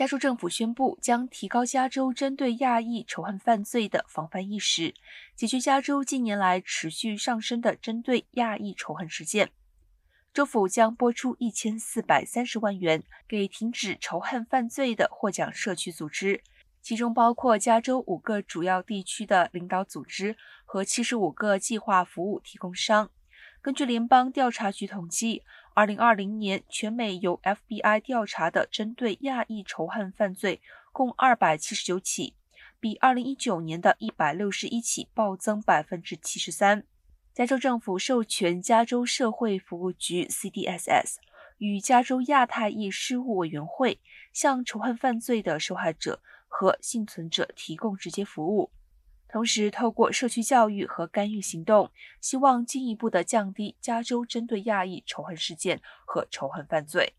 加州政府宣布将提高加州针对亚裔仇恨犯罪的防范意识，解决加州近年来持续上升的针对亚裔仇恨事件。州府将拨出一千四百三十万元给停止仇恨犯罪的获奖社区组织，其中包括加州五个主要地区的领导组织和七十五个计划服务提供商。根据联邦调查局统计。二零二零年，全美由 FBI 调查的针对亚裔仇恨犯罪共二百七十九起，比二零一九年的一百六十一起暴增百分之七十三。加州政府授权加州社会服务局 （CDSS） 与加州亚太裔事务委员会向仇恨犯罪的受害者和幸存者提供直接服务。同时，透过社区教育和干预行动，希望进一步的降低加州针对亚裔仇恨事件和仇恨犯罪。